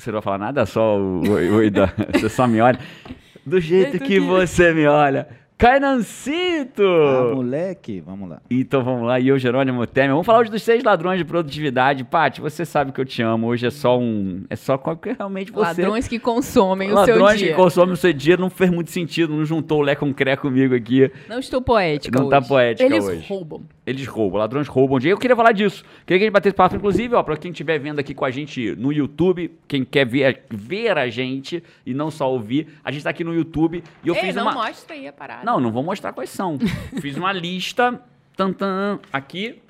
Você não vai falar nada, só o, o, o Ida. Você só me olha. Do jeito que você me olha. Cainancito! Ah, moleque, vamos lá. Então vamos lá, e eu, Jerônimo Temer. Vamos falar hoje dos seis ladrões de produtividade. Paty, você sabe que eu te amo. Hoje é só um. É só qualquer realmente você. Ladrões que consomem o Ladrões seu dia. que consomem o seu dia não fez muito sentido, não juntou o Lé com o Cré comigo aqui. Não estou poética Não hoje. tá poética Eles hoje. roubam. Eles roubam, ladrões roubam dinheiro. Eu queria falar disso. Queria que a gente batesse papo, inclusive, ó, pra quem estiver vendo aqui com a gente no YouTube, quem quer ver, ver a gente e não só ouvir, a gente tá aqui no YouTube e eu Ei, fiz não uma. mostra aí a parada. Não, não vou mostrar quais são. Fiz uma lista, tan, tan, aqui.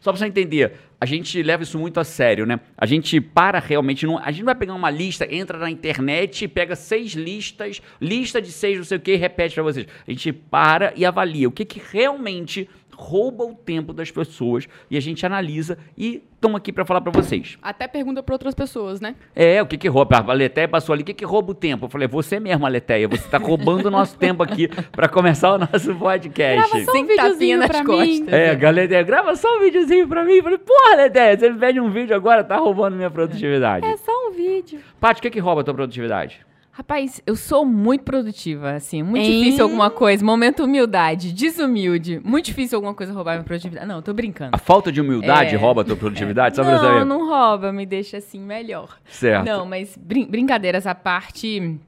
Só pra você entender, a gente leva isso muito a sério, né? A gente para realmente. Não, a gente não vai pegar uma lista, entra na internet, pega seis listas, lista de seis, não sei o que, repete pra vocês. A gente para e avalia o que, que realmente rouba o tempo das pessoas e a gente analisa e estamos aqui pra falar pra vocês. Até pergunta pra outras pessoas, né? É, o que que rouba? A Letéia passou ali, o que que rouba o tempo? Eu falei, você mesmo, Letéia, você tá roubando o nosso tempo aqui pra começar o nosso podcast. Grava só um Sem tapinha videozinho nas pra costas. mim. É, galera, grava só um videozinho pra mim. Eu Falei, porra, Letéia, você me pede um vídeo agora, tá roubando minha produtividade. É só um vídeo. Paty, o que que rouba a tua produtividade? Rapaz, eu sou muito produtiva, assim. Muito Hein? difícil alguma coisa. Momento humildade, desumilde. Muito difícil alguma coisa roubar minha produtividade. Não, tô brincando. A falta de humildade É. rouba a tua produtividade? Só pra não, não rouba, me deixa assim melhor. Certo. Não, mas brin- brincadeiras à parte,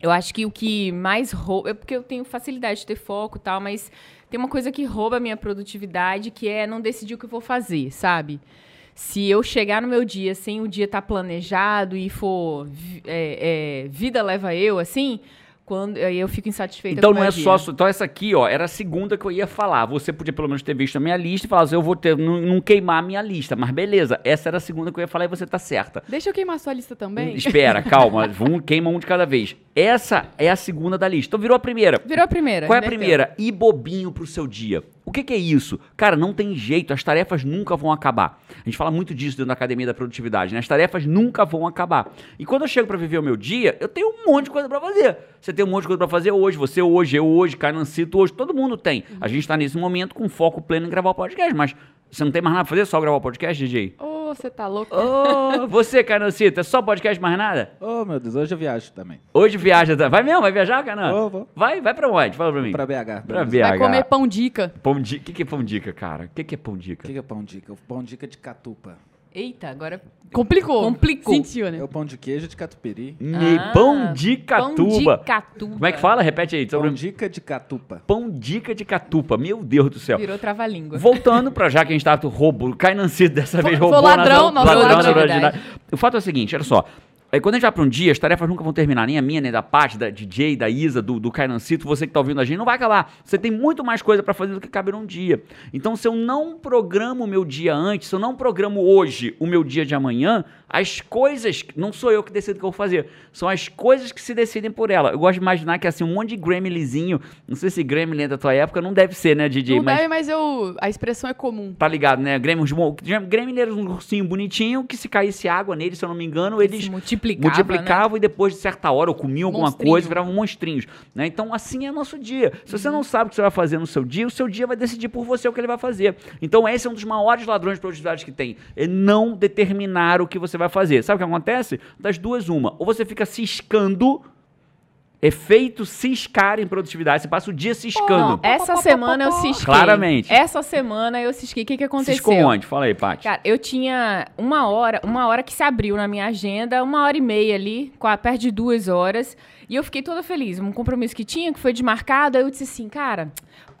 eu acho que o que mais rouba. É porque eu tenho facilidade de ter foco e tal, mas tem uma coisa que rouba a minha produtividade, que é não decidir o que eu vou fazer, sabe? Se eu chegar no meu dia sem o dia estar planejado e for é, é, vida leva eu, assim, quando aí eu fico insatisfeita Então não é dia. só. Então essa aqui, ó, era a segunda que eu ia falar. Você podia pelo menos ter visto a minha lista e falar assim, eu vou ter, não, não queimar a minha lista. Mas beleza, essa era a segunda que eu ia falar e você tá certa. Deixa eu queimar sua lista também. Espera, calma. Vamos queima um de cada vez. Essa é a segunda da lista. Então virou a primeira. Virou a primeira. Qual é a primeira? Ir bobinho pro seu dia. O que, que é isso? Cara, não tem jeito, as tarefas nunca vão acabar. A gente fala muito disso dentro da academia da produtividade, né? As tarefas nunca vão acabar. E quando eu chego pra viver o meu dia, eu tenho um monte de coisa pra fazer. Você tem um monte de coisa pra fazer hoje, você hoje, eu hoje, Carnancito hoje, todo mundo tem. A gente tá nesse momento com foco pleno em gravar o podcast, mas você não tem mais nada pra fazer, só gravar o podcast, DJ? Ô, você tá louco? Ô, você, Carnancito, é só podcast mais nada? Oh, meu Deus, hoje eu viajo também. Hoje viaja, tá? vai mesmo? Vai viajar, Carnan? Vou, vou. Vai, vai pra onde? Fala pra mim. Pra BH. Pra. BH. Vai comer pão dica. Pão dica. O que, que é pão dica, cara? O que, que é pão O dica? que que é pão dica? O pão dica de catupa. Eita, agora Complicou. Complicou. Sentiu, né? É o pão de queijo de catupiry. Ah, pão de pão catuba. de catuba. Como é que fala? Repete aí. Sobre... Pão dica de catupa. Pão dica de catupa. Meu Deus do céu. Virou trava-língua. Voltando pra já que a gente tava roubo, Cainancito dessa vez roubou. foi ladrão, na- nossa, ladrão na ladrão. produtividade. O fato é o seguinte, olha só. É, quando a gente vai pra um dia, as tarefas nunca vão terminar, nem a minha, nem da Paty, da DJ, da Isa, do, do Cainancito, você que tá ouvindo a gente, não vai acabar. Você tem muito mais coisa pra fazer do que cabe num dia. Então, se eu não programo o meu dia antes, se eu não programo hoje o meu dia de amanhã, as coisas, não sou eu que decido o que eu vou fazer, são as coisas que se decidem por ela. Eu gosto de imaginar que assim, um monte de gremlinzinho, não sei se gremlin é da tua época, não deve ser, né, DJ? Não mas deve, mas eu... A expressão é comum. Tá ligado, né? Grêmio, Grêmio era um ursinho bonitinho que se caísse água nele, se eu não me engano, eles Se multiplicava, né? multiplicavam e depois de certa hora ou comiam alguma Monstrinho. coisa, viravam monstrinhos. Né? Então, assim é nosso dia. Se Uhum. você não sabe o que você vai fazer no seu dia, o seu dia vai decidir por você o que ele vai fazer. Então, esse é um dos maiores ladrões de produtividade que tem. É não determinar o que você vai fazer. Sabe o que acontece? Das duas, uma. Ou você fica ciscando. Efeito ciscar em produtividade. Você passa o dia ciscando. Essa semana eu cisquei. Claramente. Essa semana eu cisquei. O que, que aconteceu? Ciscou onde? Fala aí, Paty. Cara, eu tinha uma hora, uma hora que se abriu na minha agenda, uma hora e meia ali, com a perto de duas horas. E eu fiquei toda feliz. Um compromisso que tinha, que foi desmarcado. Aí eu disse assim, cara,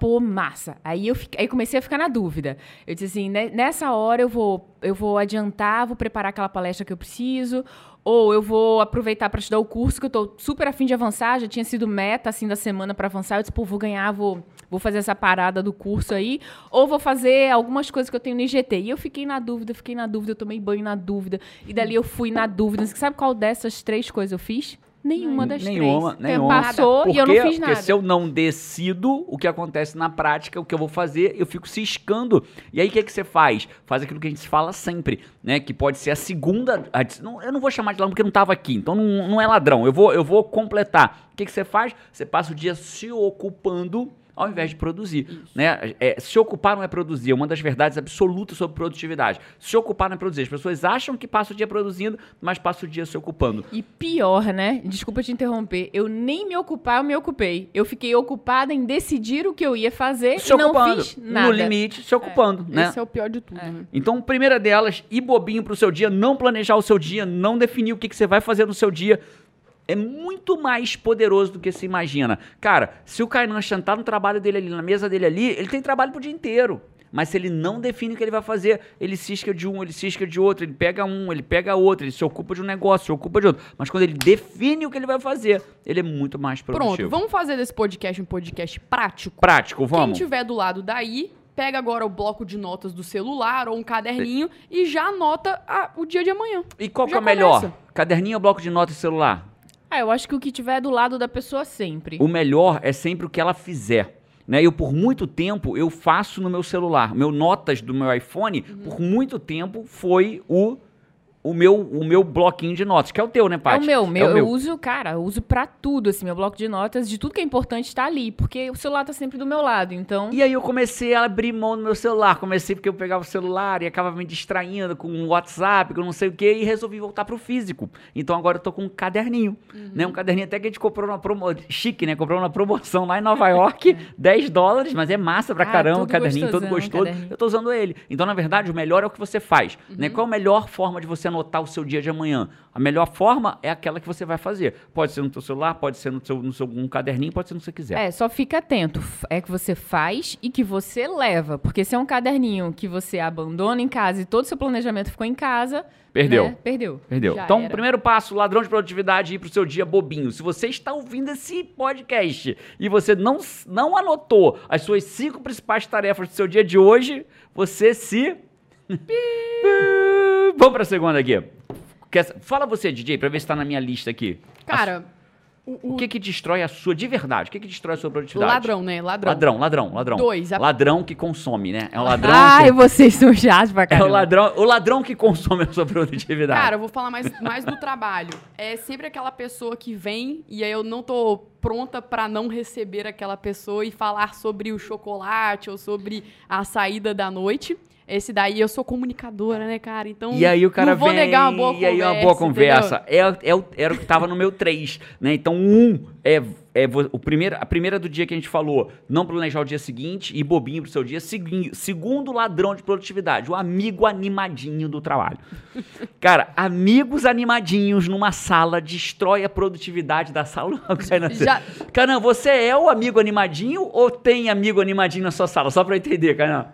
pô, massa. Aí eu fiquei, aí comecei a ficar na dúvida. Eu disse assim, "Ne- nessa hora eu vou, eu vou adiantar, vou preparar aquela palestra que eu preciso, Ou eu vou aproveitar para estudar o curso que eu tô super afim de avançar, já tinha sido meta assim da semana para avançar, eu disse, pô, vou ganhar, vou vou fazer essa parada do curso aí, ou vou fazer algumas coisas que eu tenho no IGT. E eu fiquei na dúvida, fiquei na dúvida, eu tomei banho na dúvida, e dali eu fui na dúvida. Você sabe qual dessas três coisas eu fiz? Nenhuma das Nenhuma, três. nenhuma. Passou Por e eu não fiz nada. Porque se eu não decido o que acontece na prática, o que eu vou fazer, eu fico ciscando. E aí o que, que você faz? Faz aquilo que a gente fala sempre, né? Que pode ser a segunda. a- não, eu não vou chamar de ladrão porque não estava aqui, então não, não é ladrão. Eu vou, eu vou completar. O que, que você faz? Você passa o dia se ocupando ao invés de produzir. Né? É, se ocupar não é produzir, é uma das verdades absolutas sobre produtividade. Se ocupar não é produzir. As pessoas acham que passa o dia produzindo, mas passa o dia se ocupando. E pior, né? Desculpa te interromper. Eu nem me ocupar, eu me ocupei. Eu fiquei ocupada em decidir o que eu ia fazer Se e não ocupando. fiz nada. No limite, se ocupando. né? Esse é o pior de tudo, né? Então, primeira delas, ir bobinho pro seu dia, não planejar o seu dia, não definir o que, que você vai fazer no seu dia. É muito mais poderoso do que se imagina. Cara, se o Kainan tá no trabalho dele ali, na mesa dele ali, ele tem trabalho pro dia inteiro. Mas se ele não define o que ele vai fazer, ele cisca de um, ele cisca de outro, ele pega um, ele pega outro, ele se ocupa de um negócio, se ocupa de outro. Mas quando ele define o que ele vai fazer, ele é muito mais produtivo. Pronto, vamos fazer desse podcast um podcast prático. Prático, vamos. Quem tiver do lado daí, pega agora o bloco de notas do celular ou um caderninho e já anota a- o dia de amanhã. E qual que Já é o melhor? Caderninho ou bloco de notas celular? Ah, eu acho que o que tiver do lado da pessoa sempre. O melhor é sempre o que ela fizer. Né? Eu, por muito tempo, eu faço no meu celular. Meu notas do meu iPhone, Uhum. por muito tempo, foi o, o, meu, o meu bloquinho de notas, que é o teu, né, É Paty? o meu, meu, É o eu uso, cara, eu uso pra tudo, assim, meu bloco de notas, de tudo que é importante tá ali, porque o celular tá sempre do meu lado, então... E aí eu comecei a abrir mão do meu celular. Comecei porque eu pegava o celular e acabava me distraindo com o WhatsApp, com não sei o quê, e resolvi voltar pro físico. Então agora eu tô com um caderninho, né? Um caderninho até que a gente comprou numa promoção, chique, né? Comprou numa promoção lá em Nova York, 10 dólares, mas é massa pra Ah, caramba, o caderninho todo gostoso. caderninho. Eu tô usando ele. Então, na verdade, o melhor é o que você faz, né? Qual a melhor forma de você anotar o seu dia de amanhã? A melhor forma é aquela que você vai fazer. Pode ser no seu celular, pode ser no seu, no seu um caderninho, pode ser no que você quiser. É, só fica atento. É que você faz e que você leva. Porque se é um caderninho que você abandona em casa e todo o seu planejamento ficou em casa. Perdeu. né, Perdeu. Perdeu. Já então, era. primeiro passo, ladrão de produtividade, ir pro seu dia bobinho. Se você está ouvindo esse podcast e você não, não anotou as suas cinco principais tarefas do seu dia de hoje, você se. Vamos pra segunda aqui. Quer- Fala você, DJ, pra ver se tá na minha lista aqui. Cara, o, O o que que destrói a sua, de verdade, o que que destrói a sua produtividade? ladrão, né? Ladrão. Ladrão, ladrão, ladrão. Dois, a- Ladrão que consome, né? É um ladrão Ai, que... vocês são chatos pra É o ladrão, o ladrão que consome a sua produtividade. Cara, eu vou falar mais, mais do trabalho. É sempre aquela pessoa que vem e aí eu não tô pronta pra não receber aquela pessoa e falar sobre o chocolate ou sobre a saída da noite. Esse daí eu sou comunicadora, né, cara? Então E aí o cara não vou vem, negar uma boa e conversa. aí uma boa conversa. É, é o- era o que tava no meu 3, né? Então, um é, é o primeiro, a primeira do dia que a gente falou, não planejar o dia seguinte e bobinho pro seu dia. Segui- segundo ladrão de produtividade, o amigo animadinho do trabalho. Cara, amigos animadinhos numa sala destrói a produtividade da sala. Já- Canan, você é o amigo animadinho ou tem amigo animadinho na sua sala? Só pra eu entender, Canan.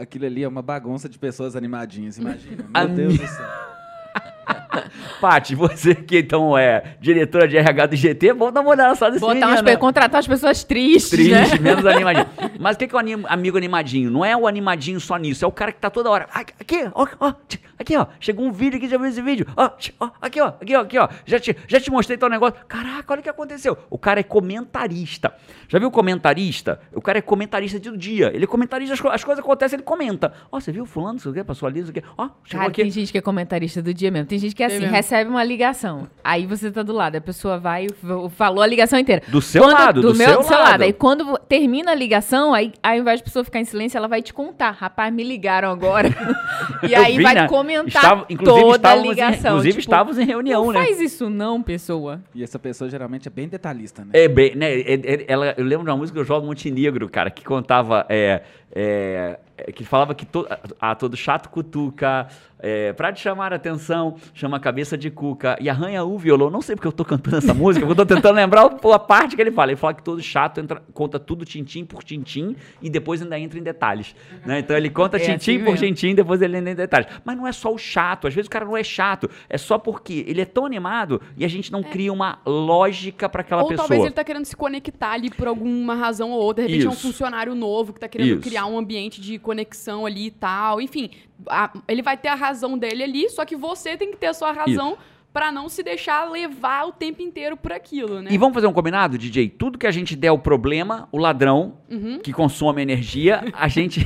Aquilo ali é uma bagunça de pessoas animadinhas, imagina. Meu Deus do céu. Paty, você que então é diretora de RH do GT, vamos dar uma olhada só desse Botar menino, umas, né? contratar as pessoas tristes, Triste, né? menos animadinho. Mas o que que é o anim- amigo animadinho? Não é o animadinho só nisso, é o cara que tá toda hora. "Ai, Aqui, ó, ó, aqui, ó. Chegou um vídeo aqui, já viu esse vídeo? Ó, ó, aqui, ó, aqui, ó, aqui, ó. Já te, já te mostrei tal negócio. Caraca, olha o que aconteceu. O cara é comentarista. Já viu comentarista? O cara é comentarista do dia. Ele é comentarista, as, as coisas acontecem, ele comenta. Ó, você viu fulano, isso aqui, passou ali, isso aqui. Ó, chegou Cara, aqui. tem gente que é comentarista do dia mesmo. Tem gente que é assim, mesmo. recebe uma ligação. Aí você tá do lado, a pessoa vai e falou a ligação inteira. Do seu Quando- lado, do meu, seu seu lado. Aí quando termina a ligação, aí ao invés de pessoa ficar em silêncio, ela vai te contar. Rapaz, me ligaram agora. e Eu aí vi, vai né? comentar Estava- toda a estávamos em- ligação. inclusive tipo, estávamos em reunião, não né? faz isso não, pessoa. E essa pessoa geralmente é bem detalhista, né? É bem, né? é- é- ela, eu lembro de uma música do João Montenegro, cara, que contava. É, é, é, que falava que to, a, todo chato cutuca, é, pra te chamar a atenção, chama a cabeça de cuca e arranha o violão. Não sei porque eu tô cantando essa música, eu tô tentando lembrar a parte que ele fala. Ele fala que todo chato entra, conta tudo tintim por tintim e depois ainda entra em detalhes. Né? Então ele conta é tintim assim por tintim, depois ele entra em detalhes. Mas não é só o chato, às vezes o cara não é chato, é só porque ele é tão animado e a gente não é. cria uma lógica para aquela ou pessoa. Ou talvez ele tá querendo se conectar ali por alguma razão ou outra. De repente Isso. é um funcionário novo que tá querendo Isso. criar um ambiente de conexão ali e tal. Enfim, a, ele vai ter a razão dele ali, só que você tem que ter a sua razão. para não se deixar levar o tempo inteiro por aquilo, né? E vamos fazer um combinado, DJ? Tudo que a gente der o problema, o ladrão, uhum. que consome energia, a gente.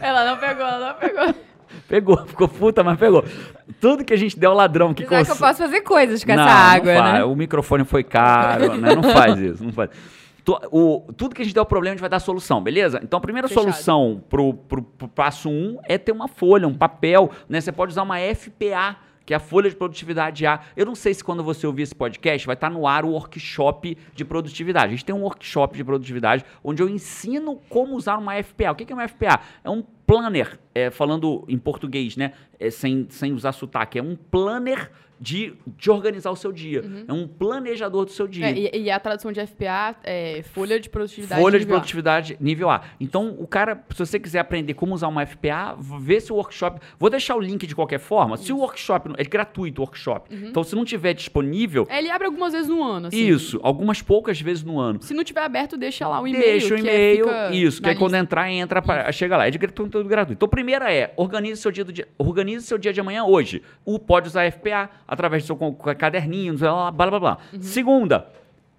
ela não pegou, ela não pegou. Pegou, ficou puta, mas pegou. Tudo que a gente der o ladrão que consome. que eu posso fazer coisas com não, essa água, não né? O microfone foi caro, né? Não faz isso, não faz o, tudo que a gente der o problema, a gente vai dar solução, beleza? Então a primeira Fechado. solução pro, pro, pro passo 1 um é ter uma folha, um papel, né? Você pode usar uma FPA, que é a folha de produtividade A. Eu não sei se quando você ouvir esse podcast vai estar no ar o workshop de produtividade. A gente tem um workshop de produtividade onde eu ensino como usar uma FPA. O que é uma FPA? É um planner, é, falando em português, né? É, sem, sem usar sotaque. É um planner de, de organizar o seu dia. Uhum. É um planejador do seu dia. É, e, e, a tradução de FPA é folha de produtividade Folha de produtividade a. nível A. Então, o cara, se você quiser aprender como usar uma FPA, vê se o workshop. Vou deixar o link de qualquer forma. Isso. Se o workshop. É gratuito o workshop. Uhum. Então, se não tiver disponível. É, ele abre algumas vezes no ano. Assim. Isso, algumas poucas vezes no ano. Se não tiver aberto, deixa lá o e-mail. Deixa o e-mail. Isso, que aí quando entrar, entra, pra, chega lá. É de tudo gratuito. Então, primeira é organize seu dia do dia. Organize seu dia de amanhã hoje. O pode usar FPA através do seu caderninho, blá blá blá. blá. Uhum. Segunda,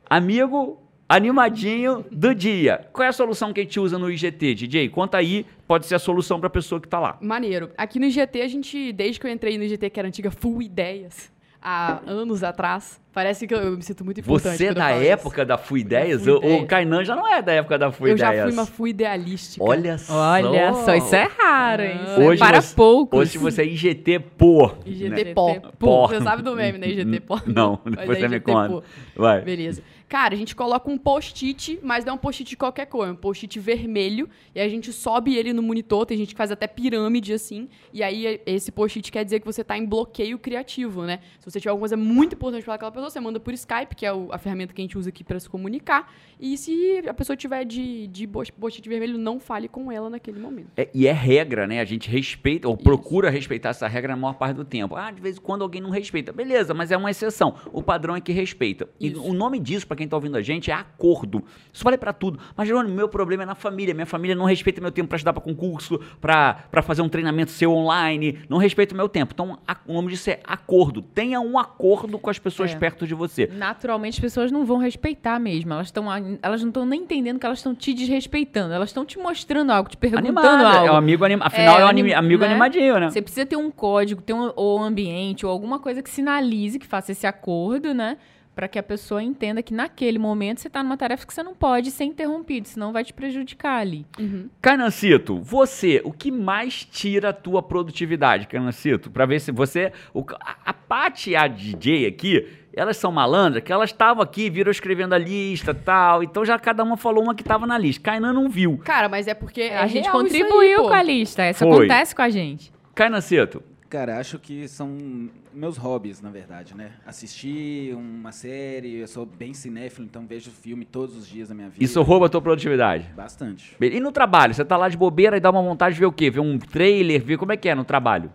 amigo animadinho do dia. Qual é a solução que a gente usa no IGT, DJ? Conta aí, pode ser a solução para a pessoa que está lá. Maneiro. Aqui no IGT, a gente, desde que eu entrei no IGT, que era antiga Full Ideias, há anos atrás. Parece que eu, me sinto muito importante. Você é da época isso. da Fui Ideias? O, o Kainan já não é da época da Fui eu Ideias. Eu já fui uma Fui Idealística. Olha só. Olha só, isso é raro, hein? Ah. Hoje para você, poucos. Hoje você é IGT Pô. IGT né? Pó. Pó. Você sabe do meme, né? IGT Pó. Não, depois é você me conta. Vai. Beleza. Cara, a gente coloca um post-it, mas não é um post-it de qualquer cor, é um post-it vermelho, e a gente sobe ele no monitor, tem gente que faz até pirâmide assim, e aí esse post-it quer dizer que você está em bloqueio criativo, né? Se você tiver alguma coisa muito importante para aquela pessoa, você manda por Skype, que é a ferramenta que a gente usa aqui para se comunicar, e se a pessoa tiver de, de post-it vermelho, não fale com ela naquele momento. É, e é regra, né? A gente respeita, ou Isso. procura respeitar essa regra na maior parte do tempo. Ah, de vez em quando alguém não respeita. Beleza, mas é uma exceção. O padrão é que respeita. Isso. E o nome disso, para quem está ouvindo a gente é acordo. Isso vale para tudo. Mas, Jerônimo, meu problema é na família. Minha família não respeita meu tempo para estudar para concurso, para fazer um treinamento seu online, não respeita o meu tempo. Então, a, o nome disso é acordo. Tenha um acordo com as pessoas é. perto de você. Naturalmente, as pessoas não vão respeitar mesmo. Elas, tão, elas não estão nem entendendo que elas estão te desrespeitando. Elas estão te mostrando algo, te perguntando Animada. algo. É um amigo anim... Afinal, é, é um anim... amigo né? animadinho, né? Você precisa ter um código, ter um ou ambiente, ou alguma coisa que sinalize que faça esse acordo, né? Para que a pessoa entenda que naquele momento você está numa tarefa que você não pode ser interrompido, senão vai te prejudicar ali. Uhum. Canancito, você, o que mais tira a tua produtividade, Canancito? Para ver se você... O, a, a Paty e a DJ aqui, elas são malandras, que elas estavam aqui, viram escrevendo a lista tal. Então já cada uma falou uma que estava na lista. Kainan não viu. Cara, mas é porque é, a gente contribuiu aí, com a lista. Isso Foi. acontece com a gente. Kainan Cito, Cara, acho que são meus hobbies, na verdade, né? Assistir uma série, eu sou bem cinéfilo, então vejo filme todos os dias da minha vida. Isso rouba a tua produtividade? Bastante. E no trabalho? Você tá lá de bobeira e dá uma vontade de ver o quê? Ver um trailer, ver como é que é no trabalho?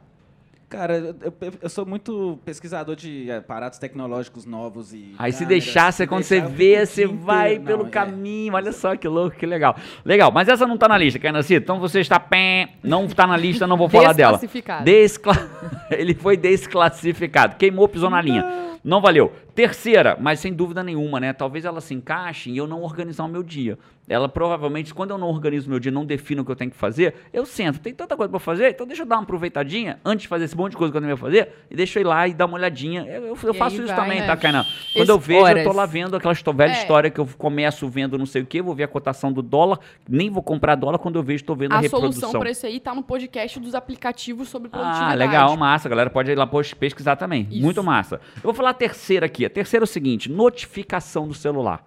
Cara, eu, eu, sou muito pesquisador de aparatos tecnológicos novos e. Aí se deixar, você, quando você vê, você vai não, pelo é. caminho. Olha só que louco, que legal. Legal, mas essa não tá na lista, Cainacito. Então você está. Pé, não tá na lista, não vou falar dela. Desclassificado. Descla... Ele foi desclassificado. Queimou, pisou na linha. Não valeu. Terceira, mas sem dúvida nenhuma, né? Talvez ela se encaixe em eu não organizar o meu dia. Ela provavelmente, quando eu não organizo o meu dia, não defino o que eu tenho que fazer, eu sento. Tem tanta coisa para fazer, então deixa eu dar uma aproveitadinha antes de fazer esse monte de coisa que eu tenho que fazer e deixa eu ir lá e dar uma olhadinha. Eu, eu, eu faço isso vai, também, né? tá, Kainan? Quando eu vejo, horas. eu tô lá vendo aquela velha é. história que eu começo vendo não sei o que, vou ver a cotação do dólar, nem vou comprar dólar quando eu vejo, estou vendo a, a reprodução. A solução para isso aí tá no podcast dos aplicativos sobre produtividade. Ah, legal, massa. A galera pode ir lá pesquisar também. Isso. Muito massa. Eu vou falar a terceira aqui. A terceira é o seguinte, notificação do celular.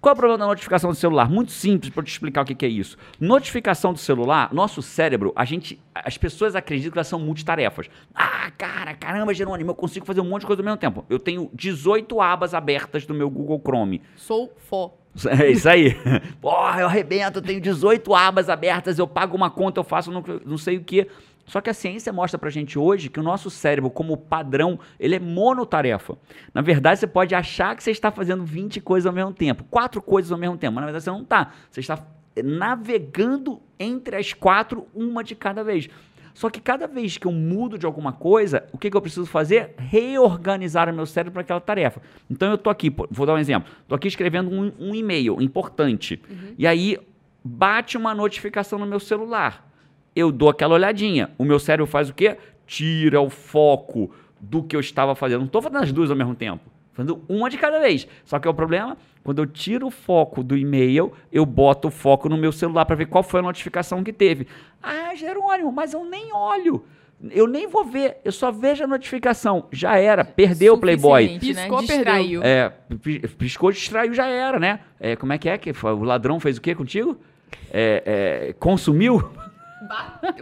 Qual é o problema da notificação do celular? Muito simples para eu te explicar o que, que é isso. Notificação do celular, nosso cérebro, a gente, as pessoas acreditam que elas são multitarefas. Ah, cara, caramba, Jerônimo, eu consigo fazer um monte de coisa ao mesmo tempo. Eu tenho 18 abas abertas do meu Google Chrome. Sou fó. É isso aí. Porra, eu arrebento, eu tenho 18 abas abertas, eu pago uma conta, eu faço não, não sei o que. Só que a ciência mostra pra gente hoje que o nosso cérebro, como padrão, ele é monotarefa. Na verdade, você pode achar que você está fazendo 20 coisas ao mesmo tempo, quatro coisas ao mesmo tempo, mas na verdade você não está. Você está navegando entre as quatro, uma de cada vez. Só que cada vez que eu mudo de alguma coisa, o que, que eu preciso fazer? Reorganizar o meu cérebro para aquela tarefa. Então eu tô aqui, vou dar um exemplo. Tô aqui escrevendo um, um e-mail importante. Uhum. E aí bate uma notificação no meu celular eu dou aquela olhadinha. O meu cérebro faz o quê? Tira o foco do que eu estava fazendo. Não estou fazendo as duas ao mesmo tempo. Fazendo uma de cada vez. Só que é o problema, quando eu tiro o foco do e-mail, eu boto o foco no meu celular para ver qual foi a notificação que teve. Ah, Jerônimo, mas eu nem olho. Eu nem vou ver, eu só vejo a notificação. Já era, perdeu o Playboy. Né? Piscou, Distraiu. É, piscou, distraiu, já era, né? É, como é que é? que O ladrão fez o quê contigo? É, é, consumiu?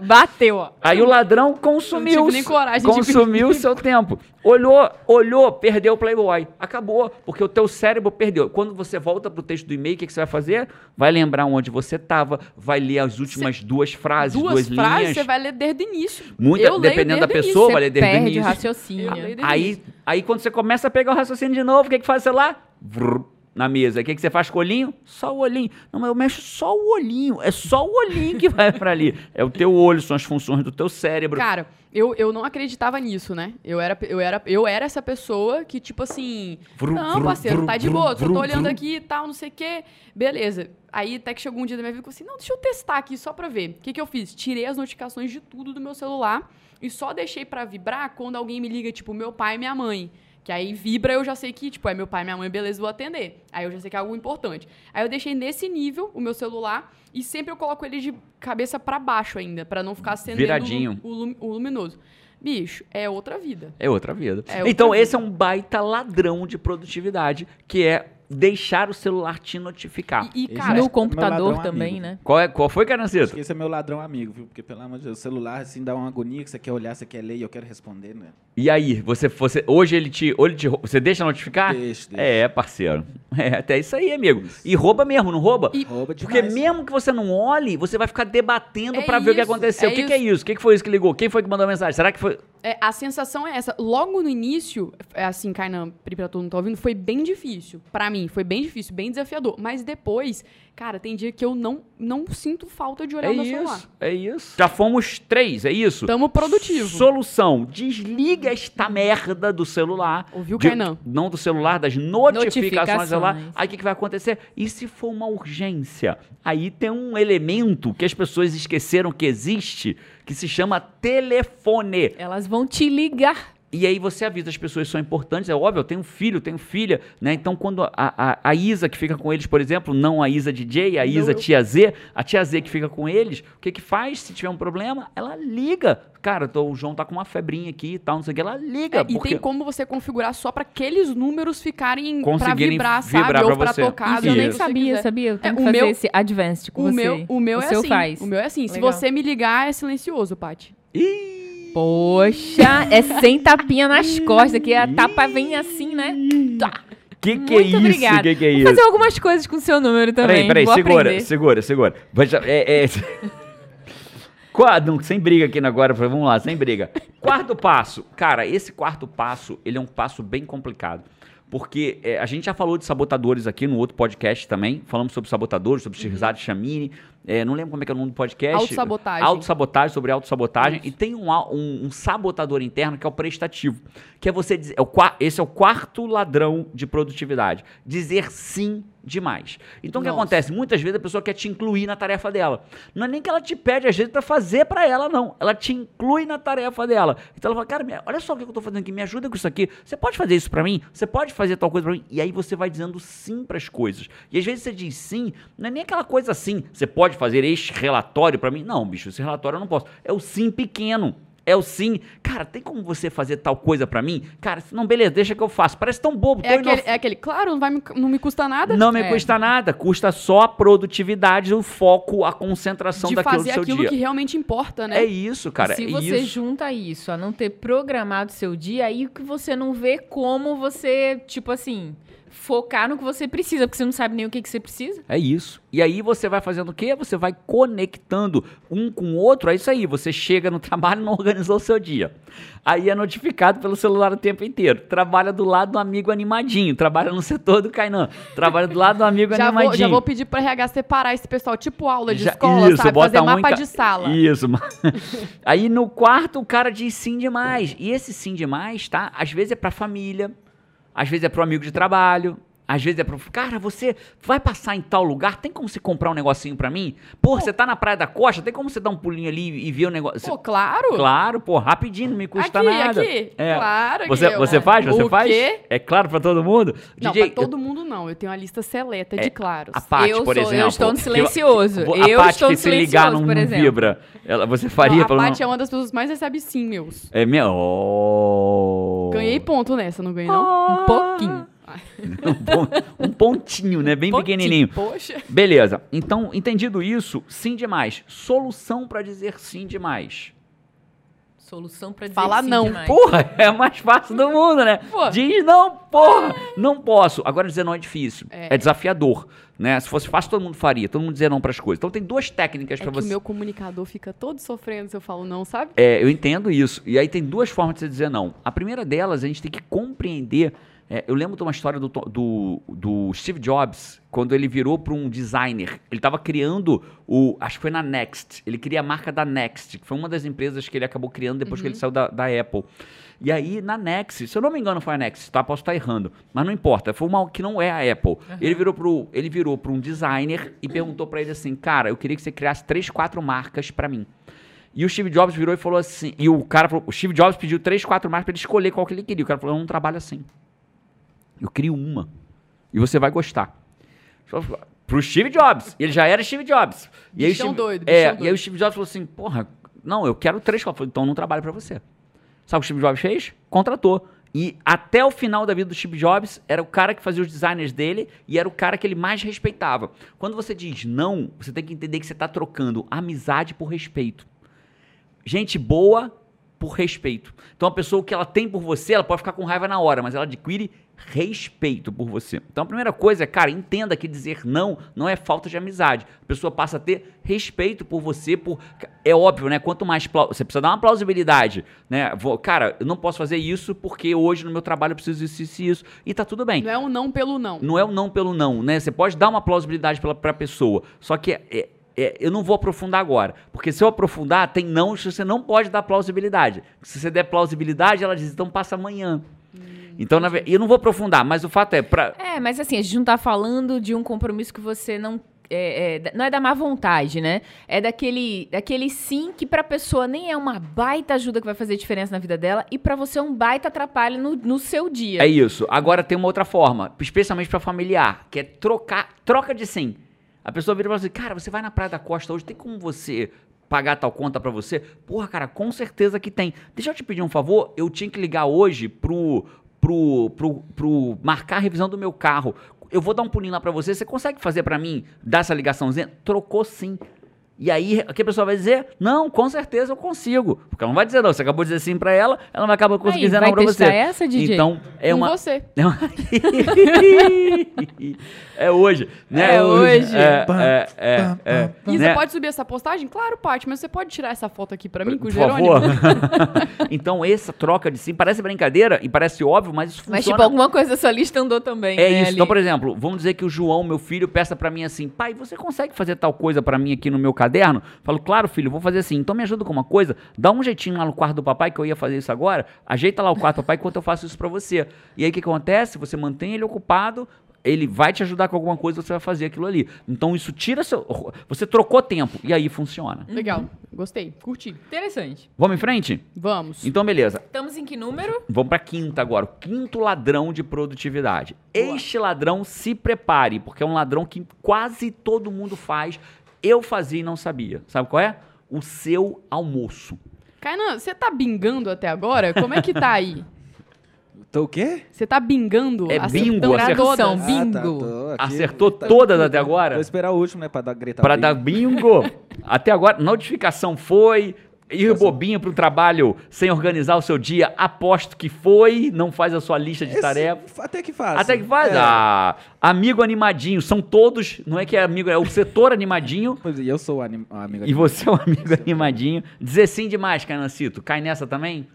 Bateu, ó. Aí o ladrão consumiu. Não tive nem coragem consumiu o seu tempo. Olhou, olhou, perdeu o Playboy. Acabou, porque o teu cérebro perdeu. Quando você volta pro texto do e-mail, o que, que você vai fazer? Vai lembrar onde você estava, vai ler as últimas cê, duas frases, duas, duas frases, linhas. você vai ler desde o início. Muita, Eu dependendo da pessoa, vai ler desde o início. Raciocínio. Aí, aí quando você começa a pegar o raciocínio de novo, o que, que faz, sei lá? Vrr na mesa. O que, que você faz com o olhinho? Só o olhinho. Não, mas eu mexo só o olhinho. É só o olhinho que vai para ali. É o teu olho, são as funções do teu cérebro. Cara, eu, eu não acreditava nisso, né? Eu era, eu, era, eu era essa pessoa que, tipo assim. Vrum, não, parceiro, vrum, tá de boa. eu tô olhando aqui e tal, não sei o quê. Beleza. Aí até que chegou um dia da minha vida e falei assim: não, deixa eu testar aqui só pra ver. O que, que eu fiz? Tirei as notificações de tudo do meu celular e só deixei para vibrar quando alguém me liga, tipo, meu pai e minha mãe. Que aí vibra, eu já sei que, tipo, é meu pai, minha mãe, beleza, vou atender. Aí eu já sei que é algo importante. Aí eu deixei nesse nível o meu celular e sempre eu coloco ele de cabeça para baixo ainda, para não ficar acendendo Viradinho. O, o, o luminoso. Bicho, é outra vida. É outra vida. É outra então, vida. esse é um baita ladrão de produtividade, que é deixar o celular te notificar. E, e cara, no computador também, amigo. né? Qual, é, qual foi, Canancito? Esse é meu ladrão amigo, viu? Porque, pelo amor de Deus, o celular, assim, dá uma agonia que você quer olhar, você quer ler e eu quero responder, né? E aí, você, você hoje ele te, ele te você deixa notificar? Deixa, deixa. É, parceiro. É, até isso aí, amigo. Isso. E rouba mesmo, não rouba? E rouba demais. Porque mesmo que você não olhe, você vai ficar debatendo é para ver o que aconteceu. É o que, que, é isso? O que, que foi isso que ligou? Quem foi que mandou a mensagem? Será que foi... É, a sensação é essa. Logo no início, é assim, Kainan, pra todo mundo tá ouvindo, foi bem difícil. para mim, foi bem difícil, bem desafiador. Mas depois, cara, tem dia que eu não, não sinto falta de olhar é o meu isso, celular. É isso. Já fomos três, é isso? Tamo produtivo. Solução: desliga esta merda do celular. Ouviu, de, Kainan? Não do celular, das notificações, Notificações. do celular. Aí o que, que vai acontecer? E se for uma urgência? Aí tem um elemento que as pessoas esqueceram que existe, que se chama telefone. Elas vão te ligar. E aí você avisa as pessoas que são importantes. É óbvio, eu tenho filho, tenho filha, né? Então, quando a, a, a Isa que fica com eles, por exemplo, não a Isa DJ, a Isa Não, eu- tia Z, a tia Z que fica com eles, o que que faz? Se tiver um problema, ela liga. Cara, tô- o João tá com uma febrinha aqui e tal, não sei o que, ela liga. É, e porque... tem como você configurar só pra aqueles números ficarem pra vibrar, sabe? vibrar Ou pra pra tocar. Isso eu nem sabia, sabia? Eu tenho É, que o fazer meu- esse advanced com O você. meu, o meu é seu assim. faz. O meu é assim. Se Legal. você me ligar, é silencioso, Paty. Ih, Poxa, é sem tapinha nas costas, que a tapa vem assim, né? Tá. que que é isso? obrigada. Que que é Vou isso? fazer algumas coisas com o seu número também. Peraí, peraí, Vou segura, aprender. segura, segura. Veja, é, é... Qua- não, sem briga aqui agora, vamos lá, sem briga. Quarto passo. Cara, esse quarto passo, ele é um passo bem complicado. Porque é, a gente já falou de sabotadores aqui no outro podcast também. Falamos sobre sabotadores, sobre Shirzad Chamini. É, não lembro como é que é o nome do podcast. Autossabotagem. Autossabotagem, sobre autossabotagem. E tem um, um- um sabotador interno que é o prestativo. Que é você dizer. É o, esse é o quarto ladrão de produtividade. Dizer sim demais. Então o que Nossa. acontece? Muitas vezes a pessoa quer te incluir na tarefa dela. Não é nem que ela te pede, às vezes, pra fazer pra ela, não. Ela te inclui na tarefa dela. Então ela fala, cara, olha só o que eu tô fazendo aqui, me ajuda com isso aqui. Você pode fazer isso pra mim? Você pode fazer tal coisa pra mim? E aí você vai dizendo sim pras coisas. E às vezes você diz sim, não é nem aquela coisa assim, você pode fazer este relatório pra mim? Não, bicho, esse relatório eu não posso. É o sim pequeno. É o sim. Cara, tem como você fazer tal coisa pra mim? Cara, não, beleza, deixa que eu faço. Parece tão bobo. É tão aquele, inof- é aquele, claro, não, vai me, não me custa nada Não me É. custa nada, custa só a produtividade, o foco, a concentração de daquilo fazer do seu aquilo dia. que realmente importa, né? É isso, cara. Se é você isso. junta isso a não ter programado seu dia, aí que você não vê como você, tipo assim, focar no que você precisa, porque você não sabe nem o que, que você precisa. É isso. E aí você vai fazendo o quê? Você vai conectando um com o outro. É isso aí. Você chega no trabalho e não organizou o seu dia. Aí é notificado pelo celular o tempo inteiro. Trabalha do lado do amigo animadinho. Trabalha no setor do Kainan. Trabalha do lado do amigo Já animadinho. vou, já vou pedir pra RH separar esse pessoal, tipo aula de Já- escola, isso, sabe? bota Fazer um mapa ca- de sala. Isso. Aí no quarto o cara diz sim demais. E esse sim demais, tá? Às vezes é pra família, às vezes é pro amigo de trabalho. Às vezes é pro. Cara, você vai passar em tal lugar? Tem como você comprar um negocinho pra mim? Pô, você tá na Praia da Costa? Tem como você dar um pulinho ali e ver o negócio? Pô, claro. Claro, pô, rapidinho, não me custa aqui, nada. aqui. É. Claro que Você, eu- você faz? Você o faz? Quê? É claro pra todo mundo? Não, DJ, pra todo mundo não. Eu tenho uma lista seleta de claros. A Paty, Eu por sou- eu exemplo. estou no silencioso. a Eu Paty estou que no se ligar silencioso, não, não vibra. Ela, você Não, faria a pelo Paty é uma das pessoas mais recebe sim, meus. É minha. Oh. Ganhei ponto nessa, não ganhei não? Um pouquinho. um, pon- um pontinho, né? Bem Pouquinho. pequenininho. Poxa. Beleza. Então, entendido isso, sim demais. Solução pra dizer sim demais. Solução pra dizer Fala sim não. demais. Porra, é a mais fácil do mundo, né? Pô. Diz não, porra, não posso. Agora dizer não é difícil. É, É. desafiador, né? Se fosse fácil, todo mundo faria. Todo mundo dizer não pras coisas. Então tem duas técnicas É o você. meu comunicador fica todo sofrendo se eu falo não, sabe? É, eu entendo isso. E aí tem duas formas de você dizer não. A primeira delas, a gente tem que compreender. É, eu lembro de uma história do, do, do Steve Jobs, quando ele virou para um designer. Ele estava criando o. Acho que foi na Next. Ele queria a marca da Next, que foi uma das empresas que ele acabou criando depois que ele saiu da, da Apple. E aí, na Next, se eu não me engano, foi a Next, tá? Posso estar errando. Mas não importa, foi uma que não é a Apple. Ele virou pro, ele virou para um designer e perguntou para ele assim: Cara, eu queria que você criasse três, quatro marcas para mim. E o Steve Jobs virou e falou assim. E o cara falou, o Steve Jobs pediu três, quatro marcas pra ele escolher qual que ele queria. O cara falou, eu não trabalho assim. Eu crio uma. E você vai gostar. Pro Steve Jobs. Ele já era Steve Jobs. E aí Steve, doido, é, bichão E aí doido. o Steve Jobs falou assim, porra, não, eu quero três. Falei, Então eu não trabalho pra você. Sabe o que o Steve Jobs fez? Contratou. E até o final da vida do Steve Jobs, era o cara que fazia os designers dele e era o cara que ele mais respeitava. Quando você diz não, você tem que entender que você está trocando amizade por respeito. Gente boa por respeito. Então a pessoa que ela tem por você, ela pode ficar com raiva na hora, mas ela adquire respeito por você. Então a primeira coisa é, cara, entenda que dizer não não é falta de amizade. A pessoa passa a ter respeito por você, por é óbvio, né? Quanto mais você precisa dar uma plausibilidade, né? Vou- cara, eu não posso fazer isso porque hoje no meu trabalho eu preciso isso, isso, e isso e tá tudo bem. Não é um não pelo não. Não é o não pelo não, né? Você pode dar uma plausibilidade pela, pra pessoa. Só que é- é- eu não vou aprofundar agora. Porque se eu aprofundar, tem não você não pode dar plausibilidade. Se você der plausibilidade, ela diz, então passa amanhã. Então, na, eu não vou aprofundar, mas o fato é, pra, É, mas assim, a gente não tá falando de um compromisso que você não. é, é, não é da má vontade, né? É daquele, daquele sim que pra pessoa nem é uma baita ajuda que vai fazer diferença na vida dela e pra você é um baita atrapalho no, no seu dia. É isso. Agora tem uma outra forma, especialmente para familiar, que é trocar, troca de sim. A pessoa vira e fala assim: "Cara, você vai na Praia da Costa hoje, tem como você pagar tal conta pra você?" Porra, cara, com certeza que tem. Deixa eu te pedir um favor, eu tinha que ligar hoje pro pro pro, pro marcar a revisão do meu carro. Eu vou dar um pulinho lá pra você, você consegue fazer pra mim, dar essa ligaçãozinha? Trocou sim. E aí, o que a pessoa vai dizer? Não, com certeza eu consigo. Porque ela não vai dizer não. Você acabou de dizer sim pra ela, ela não vai acabar conseguindo dizer não pra você. essa, DJ? Então, é com uma. você. É uma- é hoje, né? É hoje. É, é, é, é, E né? você pode subir essa postagem? Claro, Paty, mas você pode tirar essa foto aqui pra mim com Por o Jerônimo? favor. então, essa troca de sim parece brincadeira e parece óbvio, mas isso Mas, funciona. tipo, alguma coisa da sua lista andou também. É né, isso. ali. Então, por exemplo, vamos dizer que o João, meu filho, peça pra mim assim: pai, você consegue fazer tal coisa pra mim aqui no meu caderno? Falo, claro, filho, vou fazer assim. Então me ajuda com uma coisa, dá um jeitinho lá no quarto do papai, que eu ia fazer isso agora, ajeita lá o quarto do papai enquanto eu faço isso pra você. E aí o que acontece? Você mantém ele ocupado. Ele vai te ajudar com alguma coisa, você vai fazer aquilo ali. Então isso tira seu. Você trocou tempo e aí funciona. Legal. Gostei. Curti. Interessante. Vamos em frente? Vamos. Então, beleza. Estamos em que número? Vamos pra quinta agora. O quinto ladrão de produtividade. Este ladrão se prepare, porque é um ladrão que quase todo mundo faz. Eu fazia e não sabia. Sabe qual é? O seu almoço. Kainan, você tá bingando até agora? Como é que tá aí? Tô o quê? Você tá bingando? É bingo, acertou. Todas? bingo. Ah, tá, aqui. Acertou Tá- todas até agora? Vou esperar o último, né? Pra dar, gritar Pra bingo. dar bingo. Até agora, notificação foi. Ir bobinho pro trabalho sem organizar o seu dia, aposto que foi. Não faz a sua lista de Esse- tarefas. Até que faz. Até que faz. É. Ah, amigo animadinho. São todos. Não é que é amigo, é o setor animadinho. Pois é, eu sou o anim, o amigo E você é um amigo animadinho. Dizer sim demais, Canancito. Cai nessa também?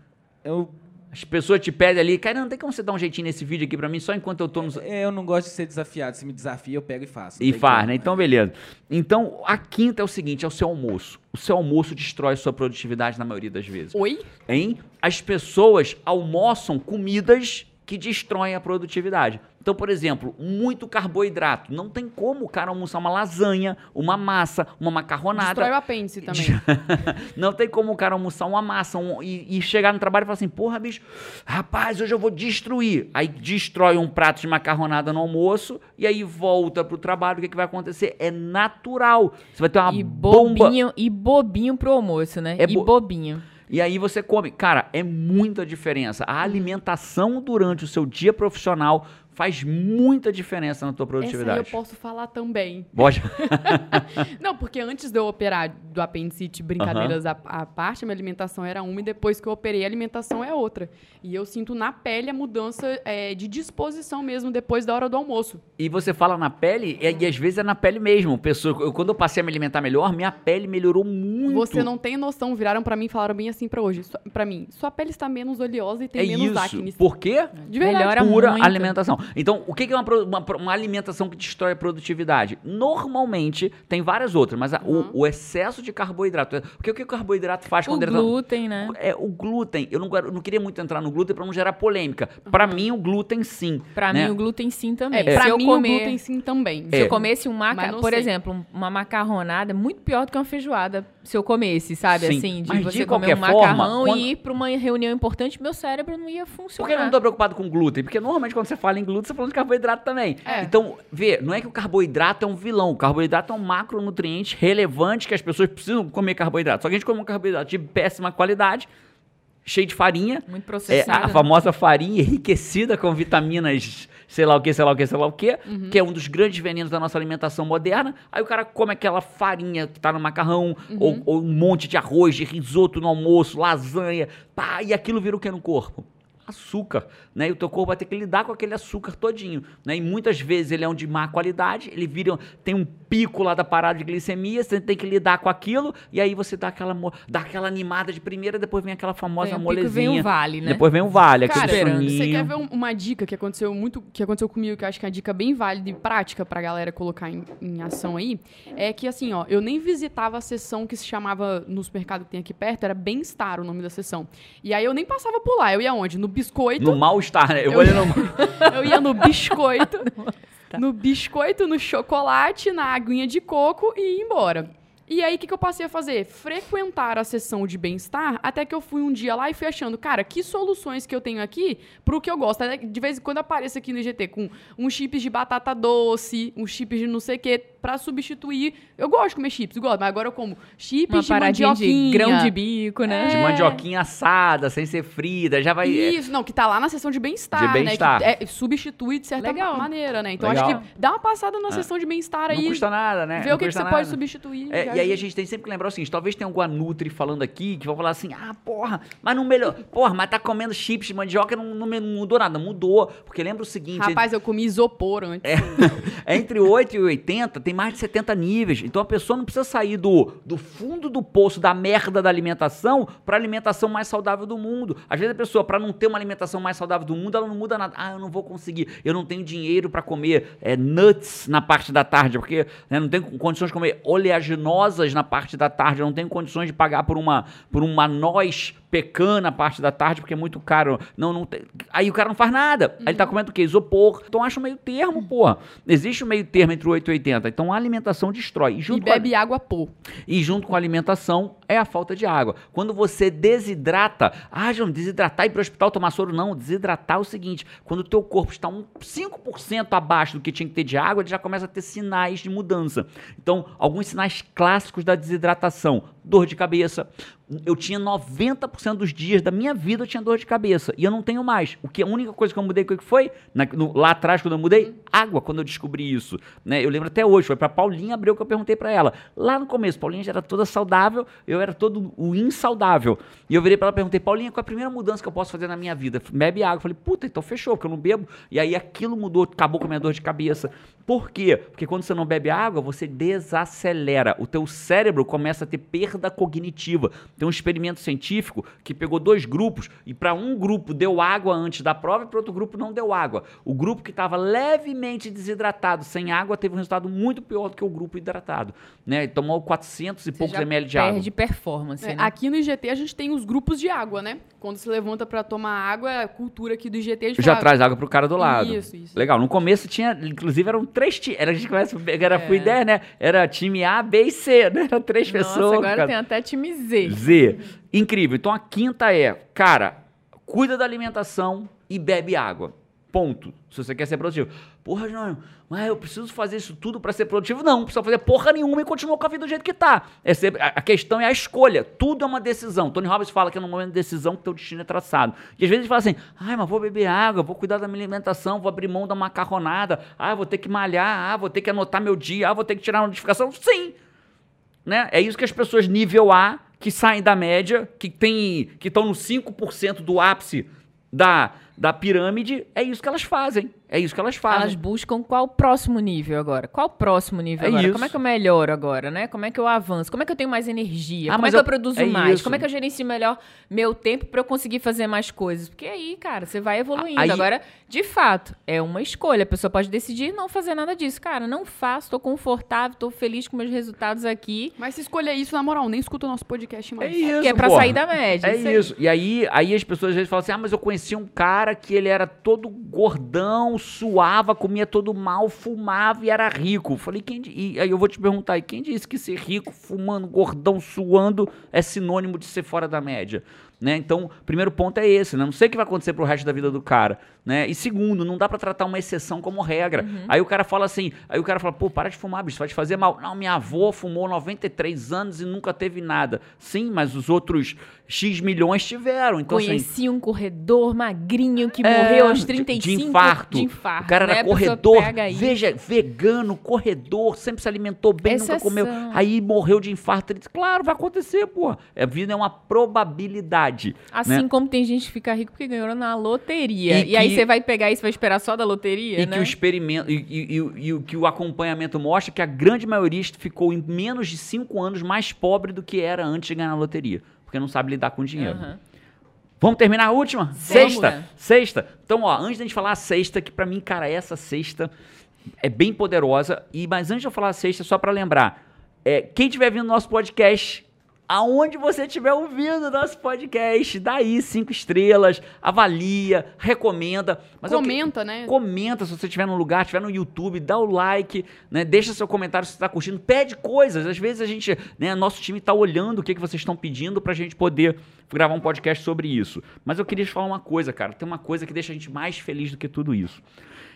Eu, As pessoas te pedem ali, cara, não tem como você dar um jeitinho nesse vídeo aqui pra mim, só enquanto eu tô no. eu não gosto de ser desafiado. Se me desafia, eu pego e faço. E faz, como, né? Então, beleza. Então, a quinta é o seguinte: é o seu almoço. O seu almoço destrói sua produtividade na maioria das vezes. Oi? Hein? As pessoas almoçam comidas que destroem a produtividade. Então, por exemplo, muito carboidrato. Não tem como o cara almoçar uma lasanha, uma massa, uma macarronada. Destrói o apêndice também. Não tem como o cara almoçar uma massa um- e, e chegar no trabalho e falar assim, porra, bicho, rapaz, hoje eu vou destruir. Aí destrói um prato de macarronada no almoço e aí volta pro trabalho. O que, que vai acontecer? É natural. Você vai ter uma E bomba. bobinho, e bobinho pro almoço, né? É e bo- bobinho. E aí você come. Cara, é muita diferença. A alimentação durante o seu dia profissional faz muita diferença na tua Essa aí eu produtividade. posso falar também. Pode. Não, porque antes de eu operar do apendicite, brincadeiras à, à parte, a minha alimentação era uma e depois que eu operei, a alimentação é outra. E eu sinto na pele a mudança é, de disposição mesmo depois da hora do almoço. E você fala na pele, e, e às vezes é na pele mesmo. Pessoa, eu- quando eu passei a me alimentar melhor, minha pele melhorou muito. Você não tem noção, viraram pra mim e falaram bem assim pra hoje. Pra mim, sua pele está menos oleosa e tem é menos isso. acne. Por quê? De verdade. Melhora Pura muito. alimentação. Então, o que é uma, uma uma alimentação que destrói a produtividade? Normalmente, tem várias outras, mas a- Uhum. o, o excesso de carboidrato. Porque o que o carboidrato faz O quando ele tá- glúten, né? É, o glúten, eu não, eu não queria muito entrar no glúten pra não gerar polêmica. Pra mim, o glúten sim. Pra né? mim, o glúten sim também. É, pra Se eu mim comer, o glúten sim também. Se É. eu comesse um maca... Por sei. exemplo, um- uma macarronada é muito pior do que uma feijoada se eu comesse, sabe? Sim, Assim, de mas de você comer um forma, macarrão quando- e ir pra uma reunião importante, meu cérebro não ia Por funcionar. que eu não tô preocupado com glúten? Porque normalmente quando você fala em glúten, você tá falando de carboidrato também. É. Então, vê, não é que o carboidrato é um vilão. O carboidrato é um macronutriente relevante que as pessoas precisam comer carboidrato. Só que a gente come um carboidrato de péssima qualidade, cheio de farinha. Muito É processado. a famosa farinha enriquecida com vitaminas, sei lá o que, sei lá o que, sei lá o que, Uhum. que é um dos grandes venenos da nossa alimentação moderna. Aí o cara come aquela farinha que tá no macarrão, Uhum. ou, ou um monte de arroz, de risoto no almoço, lasanha, pá, e aquilo vira o que no corpo? Açúcar, né? E o teu corpo vai ter que lidar com aquele açúcar todinho, né? E muitas vezes ele é um de má qualidade, ele vira, tem um pico lá da parada de glicemia, você tem que lidar com aquilo, e aí você dá aquela, dá aquela animada de primeira, depois vem aquela famosa Vem molezinha. vem o vale, né? Depois vem o vale, aquele Cara, você quer ver um- uma dica que aconteceu muito, que aconteceu comigo, que eu acho que é uma dica bem válida e prática pra galera colocar em, em ação aí, é que assim, ó, eu nem visitava a sessão que se chamava no supermercado que tem aqui perto, era Bem-Estar o nome da sessão. E aí eu nem passava por lá, eu ia onde? No biscoito. No mal-estar, né? Eu, Eu- ali no... Eu ia no biscoito, no biscoito, no chocolate, na aguinha de coco e ia embora. E aí, o que, que eu passei a fazer? Frequentar a sessão de bem-estar, até que eu fui um dia lá e fui achando, cara, que soluções que eu tenho aqui pro que eu gosto. Até De vez em quando apareço aqui no IGT com uns chips de batata doce, uns chips de não sei o quê, pra substituir. Eu gosto de comer chips, gosto, mas agora eu como chips Uma de paradinha de mandioquinha. grão de bico, né? De mandioquinha assada, sem ser frita, já vai... é, Isso, não, que tá lá na sessão de bem-estar, De né? bem-estar. Que é, substitui de certa Legal. maneira, né? Então Legal. acho que dá uma passada na sessão de bem-estar Não aí. custa nada, né? Ver Não o que, que você nada. pode substituir. É, e aí a gente tem sempre que lembrar o seguinte, talvez tenha alguma Nutri falando aqui que vai falar assim, ah, porra, mas não melhor, porra, mas tá comendo chips de mandioca não, não, não mudou nada, mudou, porque lembra o seguinte, Rapaz, eu comi isopor antes. é, entre 8 e 80 tem mais de 70 níveis, então a pessoa não precisa sair do, do fundo do poço da merda da alimentação pra alimentação mais saudável do mundo. Às vezes a pessoa, pra não ter uma alimentação mais saudável do mundo, ela não muda nada. Ah, eu não vou conseguir, eu não tenho dinheiro pra comer é, nuts na parte da tarde, porque né, não tenho condições de comer oleaginosas na parte da tarde, não tenho condições de pagar por uma, por uma noz pecan na parte da tarde, porque é muito caro. Não, não tem- Aí o cara não faz nada. Aí ele tá comendo o quê? Isopor. Então acha um meio termo, porra. Existe um meio termo entre o 8 e 80. Então a alimentação destrói. E E junto, a, bebe água pô. e junto com a alimentação é a falta de água. Quando você desidrata, ah, João, desidratar e ir para o hospital tomar soro, não. Desidratar é o seguinte: quando o teu corpo está um 5% abaixo do que tinha que ter de água, ele já começa a ter sinais de mudança. Então, alguns sinais clássicos da desidratação: dor de cabeça. Eu tinha 90% dos dias da minha vida eu tinha dor de cabeça. E eu não tenho mais. O que a única coisa que eu mudei, que foi? Na- no- lá atrás, quando eu mudei, água, quando eu descobri isso. Né? Eu lembro até hoje, foi pra Paulinha Abreu que eu perguntei pra ela. Lá no começo, Paulinha já era toda saudável, eu era todo o insaudável. E eu virei pra ela e perguntei, Paulinha, qual é a primeira mudança que eu posso fazer na minha vida? Bebe água. Eu falei, puta, então fechou, porque eu não bebo. E aí aquilo mudou, acabou com a minha dor de cabeça. Por quê? Porque quando você não bebe água, você desacelera. O teu cérebro começa a ter perda cognitiva. Tem um experimento científico que pegou dois grupos e para um grupo deu água antes da prova e para outro grupo não deu água. O grupo que estava levemente desidratado, sem água, teve um resultado muito pior do que o grupo hidratado. Né? Ele tomou 400 e Você poucos já ml de água. perde performance, É, né? Aqui no IGT a gente tem os grupos de água, né? Quando se levanta pra tomar água, é a cultura aqui do IGT a gente Já fala, traz água pro cara do lado. Isso, isso. Legal. No começo tinha, inclusive, eram três times. Era, a gente começa era a ideia, né? Era time A, B e C, né? Era três Nossa, pessoas. agora tem até time Z. Z. Incrível. Então a quinta é, cara, cuida da alimentação e bebe água. Ponto. Se você quer ser produtivo. Porra, Jânio, mas eu preciso fazer isso tudo pra ser produtivo? Não, não precisa fazer porra nenhuma e continuar com a vida do jeito que tá. É ser- a, a questão é a escolha. Tudo é uma decisão. Tony Robbins fala que é no momento de decisão que teu destino é traçado. E às vezes a gente fala assim, ai, mas vou beber água, vou cuidar da minha alimentação, vou abrir mão da macarronada, ah, vou ter que malhar, ah, vou ter que anotar meu dia, ah, vou ter que tirar a notificação. Sim, né? É isso que as pessoas nível A, que saem da média, que tem que estão no 5% do ápice da, da pirâmide, é isso que elas fazem. É isso que elas fazem. Elas buscam qual o próximo nível agora? Qual o próximo nível É agora? isso. Como é que eu melhoro agora, né? Como é que eu avanço? Como é que eu tenho mais energia? Ah, Como é que eu, eu- produzo é mais? isso. Como é que eu gerencio melhor meu tempo pra eu conseguir fazer mais coisas? Porque aí, cara, você vai evoluindo. Aí- Agora, de fato, é uma escolha. A pessoa pode decidir não fazer nada disso. Cara, não faço, tô confortável, tô feliz com meus resultados aqui. Mas se escolher isso, na moral, nem escuta o nosso podcast É mais. isso, que é pra porra. sair da média. É aí. isso. E aí, aí as pessoas às vezes falam assim: ah, mas eu conheci um cara que ele era todo gordão, suava, comia todo mal, fumava e era rico. Falei, quem. E aí eu vou te perguntar: quem disse que ser rico, fumando, gordão, suando é sinônimo de ser fora da média? Né? Então, primeiro ponto é esse, né? Não sei o que vai acontecer pro resto da vida do cara, né? E segundo, não dá pra tratar uma exceção como regra. Aí o cara fala assim, aí o cara fala, pô, para de fumar, bicho, vai te fazer mal. Não, minha avó fumou 93 anos e nunca teve nada. Sim, mas os outros X milhões tiveram. Então, assim, Conheci um corredor magrinho que é, morreu aos de- 35 de infarto. de infarto, O cara né? era corredor, veja, vegano, corredor, sempre se alimentou bem, nunca Exceção. comeu. Aí morreu de infarto. Claro, vai acontecer, pô. A vida é uma probabilidade. Assim né? como tem gente que fica rico porque ganhou na loteria. E E, aí você vai pegar isso e vai esperar só da loteria, E né? que o experimento e, e- e- e o que o acompanhamento mostra é que a grande maioria ficou em menos de cinco anos mais pobre do que era antes de ganhar na loteria, porque não sabe lidar com dinheiro. Aham. Vamos terminar a última? Sexta. né? Sexta. Então, ó, antes da gente falar a sexta, que pra mim, cara, essa sexta é bem poderosa. E mas antes de eu falar a sexta, só pra lembrar, é, quem estiver vindo nosso podcast, aonde você estiver ouvindo nosso podcast, dá aí cinco estrelas, avalia, recomenda. Mas eu que- Comenta, né? Comenta se você estiver no lugar, estiver no YouTube, dá o like, né? Deixa seu comentário se você está curtindo, pede coisas. Às vezes a gente, né, nosso time está olhando o que, que vocês estão pedindo para a gente poder gravar um podcast sobre isso. Mas eu queria te falar uma coisa, cara. Tem uma coisa que deixa a gente mais feliz do que tudo isso.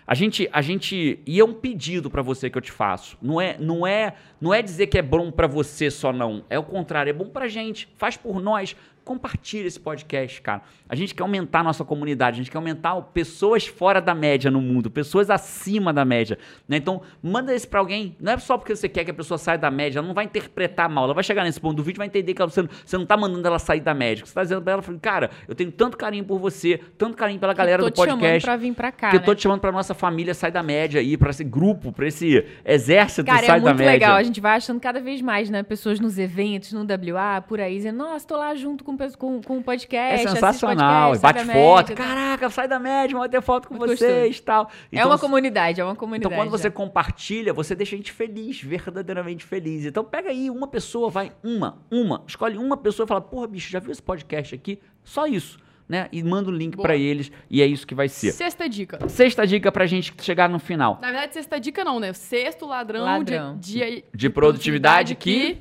A gente, a gente, e é um pedido para você que eu te faço. Não é, não é, não é dizer que é bom para você só não. É o contrário, é bom pra gente. Faz por nós. Compartilha esse podcast, cara. A gente quer aumentar a nossa comunidade, a gente quer aumentar pessoas fora da média no mundo, pessoas acima da média. né? Então, manda isso pra alguém. Não é só porque você quer que a pessoa saia da média, ela não vai interpretar mal. Ela vai chegar nesse ponto do vídeo e vai entender que ela- você, não- você não tá mandando ela sair da média. Você tá dizendo pra ela, cara, eu tenho tanto carinho por você, tanto carinho pela galera tô do te chamando podcast. pra vir pra cá, que eu tô né? te chamando pra nossa família sair da média aí, pra esse grupo, pra esse exército Cara, sai é da muito média. legal. A gente vai achando cada vez mais, né? Pessoas nos eventos, no WA, por aí, dizendo, nossa, tô lá junto com, com, com o É podcast. assisto sensacional, podcast, bate foto. média? Caraca, sai da média, vou ter foto com vocês e tal. É uma Então, comunidade, é uma Então, comunidade. quando você né? compartilha, você deixa a gente feliz, verdadeiramente feliz. Então, pega aí uma pessoa, vai, uma, uma, escolhe uma pessoa e fala: Porra, bicho, já viu esse podcast aqui? Só isso. Né? E manda o link Boa. pra eles e é isso que vai ser. Sexta dica. Sexta dica pra gente chegar no final. Na verdade, sexta dica não, né? Sexto ladrão, Ladrão. De, de, De produtividade que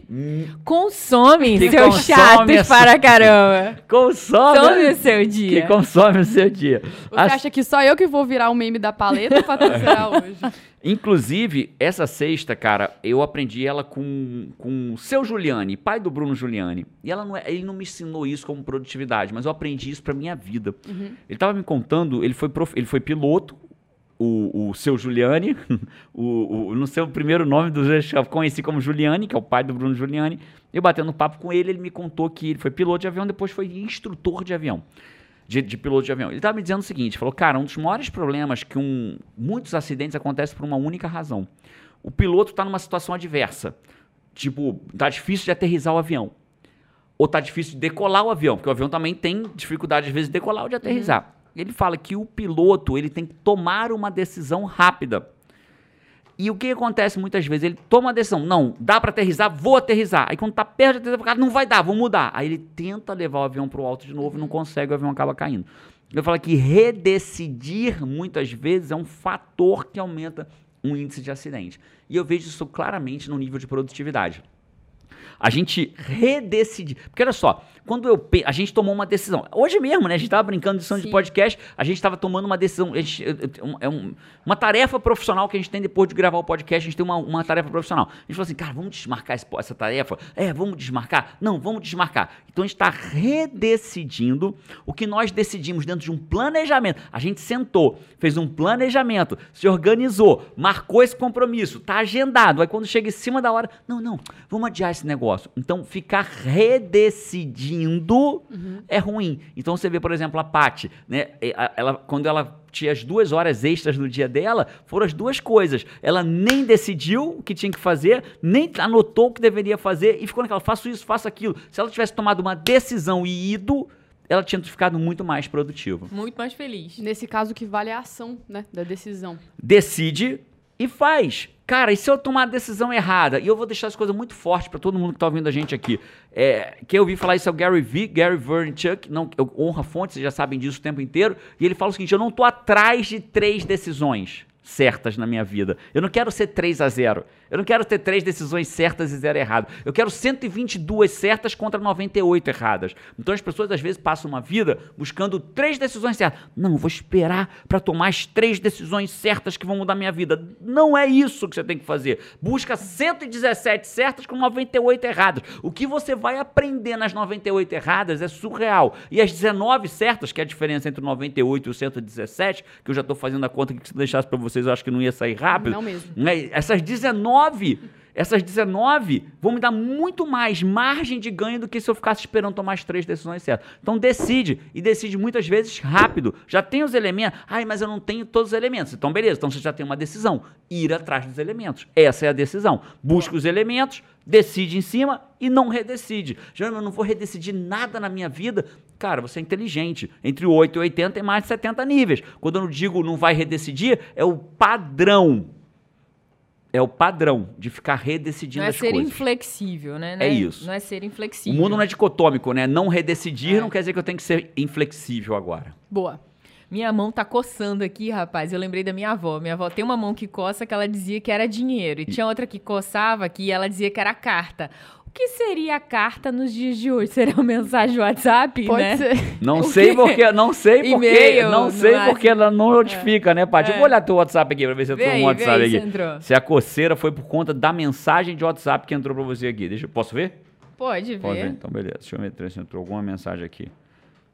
Consomem, Que seus consome chatos para caramba. consome, Consome o seu que dia. consome o seu dia. Você As- acha que só eu que vou virar o meme da paleta pra hoje? Inclusive, essa sexta, cara, eu aprendi ela com, com o seu Giuliani, pai do Bruno Giuliani. E ela não é- ele não me ensinou isso como produtividade, mas eu aprendi isso pra minha vida. Ele tava me contando, ele foi, prof- ele foi piloto, o, o seu Giuliani, o, o, no seu primeiro nome do eu conheci como Giuliani, que é o pai do Bruno Giuliani. Eu batendo papo com ele, ele me contou que ele foi piloto de avião, depois foi instrutor de avião de, de piloto de avião. Ele estava me dizendo o seguinte: falou, cara, um dos maiores problemas que um, muitos acidentes acontecem por uma única razão. O piloto está numa situação adversa. Tipo, tá difícil de aterrizar o avião. Ou tá difícil de decolar o avião, porque o avião também tem dificuldade, às vezes, de decolar ou de aterrizar. Ele fala que o piloto ele tem que tomar uma decisão rápida. E o que acontece muitas vezes? Ele toma a decisão, não, dá para aterrizar, vou aterrizar. Aí quando tá perto de aterrizar, cara, não vai dar, vou mudar. Aí ele tenta levar o avião pro alto de novo e não consegue, o avião acaba caindo. Eu falo que redecidir muitas vezes é um fator que aumenta o índice de acidente. E eu vejo isso claramente no nível de produtividade. A gente redecidir. Porque olha só, quando eu a gente tomou uma decisão. Hoje mesmo, né? A gente estava brincando de edição de Sim. podcast, a gente estava tomando uma decisão. gente- é um- uma tarefa profissional que a gente tem depois de gravar o podcast, a gente tem uma, uma tarefa profissional. A gente falou assim, cara, vamos desmarcar esse essa tarefa? É, vamos desmarcar? Não, vamos desmarcar. Então a gente está redecidindo o que nós decidimos dentro de um planejamento. A gente sentou, fez um planejamento, se organizou, marcou esse compromisso, tá agendado. Aí quando chega em cima da hora, não, não, vamos adiar esse negócio. Então ficar redecidindo é ruim. Então você vê, por exemplo, a Paty, né? Ela, quando ela tinha as duas horas extras no dia dela, foram as duas coisas. Ela nem decidiu o que tinha que fazer, nem anotou o que deveria fazer e ficou naquela, faço isso, faço aquilo. Se ela tivesse tomado uma decisão e ido, ela tinha ficado muito mais produtiva. Muito mais feliz. Nesse caso, o que vale é a ação, né? Da decisão. decide e faz. Cara, e se eu tomar a decisão errada? E eu vou deixar as coisas muito fortes para todo mundo que tá ouvindo a gente aqui. É, quem eu ouvi falar isso é o Gary V, Gary Vaynerchuk, não, eu honra fontes, vocês já sabem disso o tempo inteiro. E ele fala o seguinte: eu não tô atrás de três decisões certas na minha vida. Eu não quero ser 3 a 0. Eu não quero ter três decisões certas e zero errado. Eu quero 122 certas contra 98 erradas. Então as pessoas às vezes passam uma vida buscando três decisões certas. Não, vou esperar para tomar as três decisões certas que vão mudar minha vida. Não é isso que você tem que fazer. Busca 117 certas com 98 erradas. O que você vai aprender nas 98 erradas é surreal. E as 19 certas, que é a diferença entre o 98 e o 117, que eu já estou fazendo a conta que se deixasse para vocês, acho que não ia sair rápido. Não mesmo. Né? Essas 19, essas 19 vão me dar muito mais margem de ganho do que se eu ficasse esperando tomar as três decisões certas. Então decide, e decide muitas vezes rápido. Já tem os elementos. Ai, mas eu não tenho todos os elementos. Então beleza, então você já tem uma decisão. Ir atrás dos elementos. Essa é a decisão. Busca os elementos, decide em cima e não redecide. Jânio, eu não vou redecidir nada na minha vida. Cara, você é inteligente. Entre 8 e 80 tem mais de 70 níveis. Quando eu digo não vai redecidir, é o padrão. É o padrão de ficar redecidindo Não é as ser coisas. inflexível, né? É Não é- isso. Não é ser O inflexível. mundo não é dicotômico, né? Não redecidir É. não quer dizer que eu tenho que ser inflexível agora. Boa. Minha mão tá coçando aqui, rapaz. Eu lembrei da minha avó. Minha avó tem uma mão que coça que ela dizia que era dinheiro. E tinha outra que coçava que ela dizia que era carta. O que seria a carta nos dias de hoje? Seria uma mensagem WhatsApp, Pode né? ser. Não sei porque, não sei porque, não sei porque ela não notifica, né, Paty? Eu vou olhar teu WhatsApp aqui pra ver se entrou um aí, vê WhatsApp aí se aqui. entrou. Se a coceira foi por conta da mensagem de WhatsApp que entrou pra você aqui. Deixa, posso ver? Pode ver. Pode ver. Então, beleza. Deixa eu ver se entrou alguma mensagem aqui.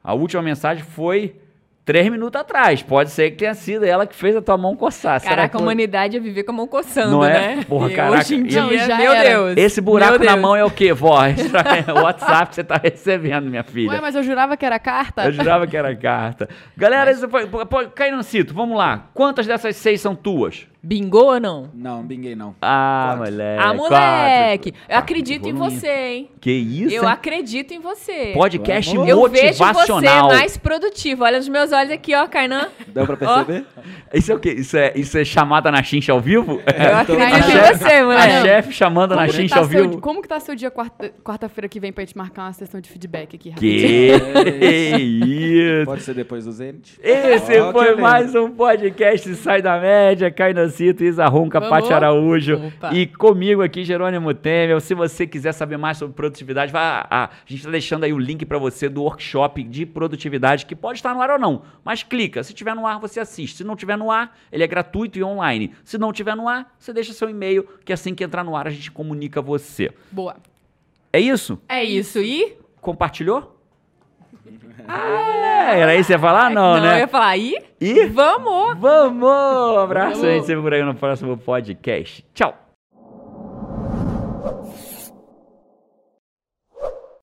A última mensagem foi três minutos atrás. Pode ser que tenha sido ela que fez a tua mão coçar. Será Caraca, que a humanidade ia viver com a mão coçando, Não é? né? Porra, E caraca. Hoje em dia, Não, já meu era. Deus. Esse buraco meu na Deus. mão é o quê, vó? É o WhatsApp que você tá recebendo, minha filha. Ué, mas eu jurava que era carta. Eu jurava que era carta. Galera, isso foi, pô, Cainancito, vamos lá. Quantas dessas seis são tuas? Bingou ou não? Não, binguei não. Ah, Quatro. moleque. ah, moleque! quatro. Eu acredito em você, hein? Que isso? Eu hein? acredito em você. Podcast Vamos. Eu vejo você motivacional. mais produtivo. Olha nos meus olhos aqui, ó, Kainan. Deu pra perceber? Isso é o quê? Isso é, isso é chamada na chincha ao vivo? Eu acredito A em chefe- você, A moleque. chefe chamando na Como chincha tá ao seu- vivo. Como que tá seu dia quarta- quarta-feira que vem pra gente marcar uma sessão de feedback aqui? rapidinho? Que isso? Pode ser depois do Zenit? Esse Ó, foi mais um podcast Sai da Média, Cainacito, Isa Ronca. Paty Araújo Opa. e comigo aqui, Jerônimo Temer. Se você quiser saber mais sobre produtividade, vá, a, a gente está deixando aí o link para você do workshop de produtividade, que pode estar no ar ou não, mas clica. Se tiver no ar, você assiste. Se não tiver no ar, ele é gratuito e online. Se não tiver no ar, você deixa seu e-mail, que assim que entrar no ar, a gente comunica você. Boa. É isso? É isso. E? Compartilhou? Ah, era isso que você ia falar? Não, eu né? ia falar, e? E Vamos! vamos! Um abraço, Vamos. a gente se vê por aí no próximo podcast. Tchau!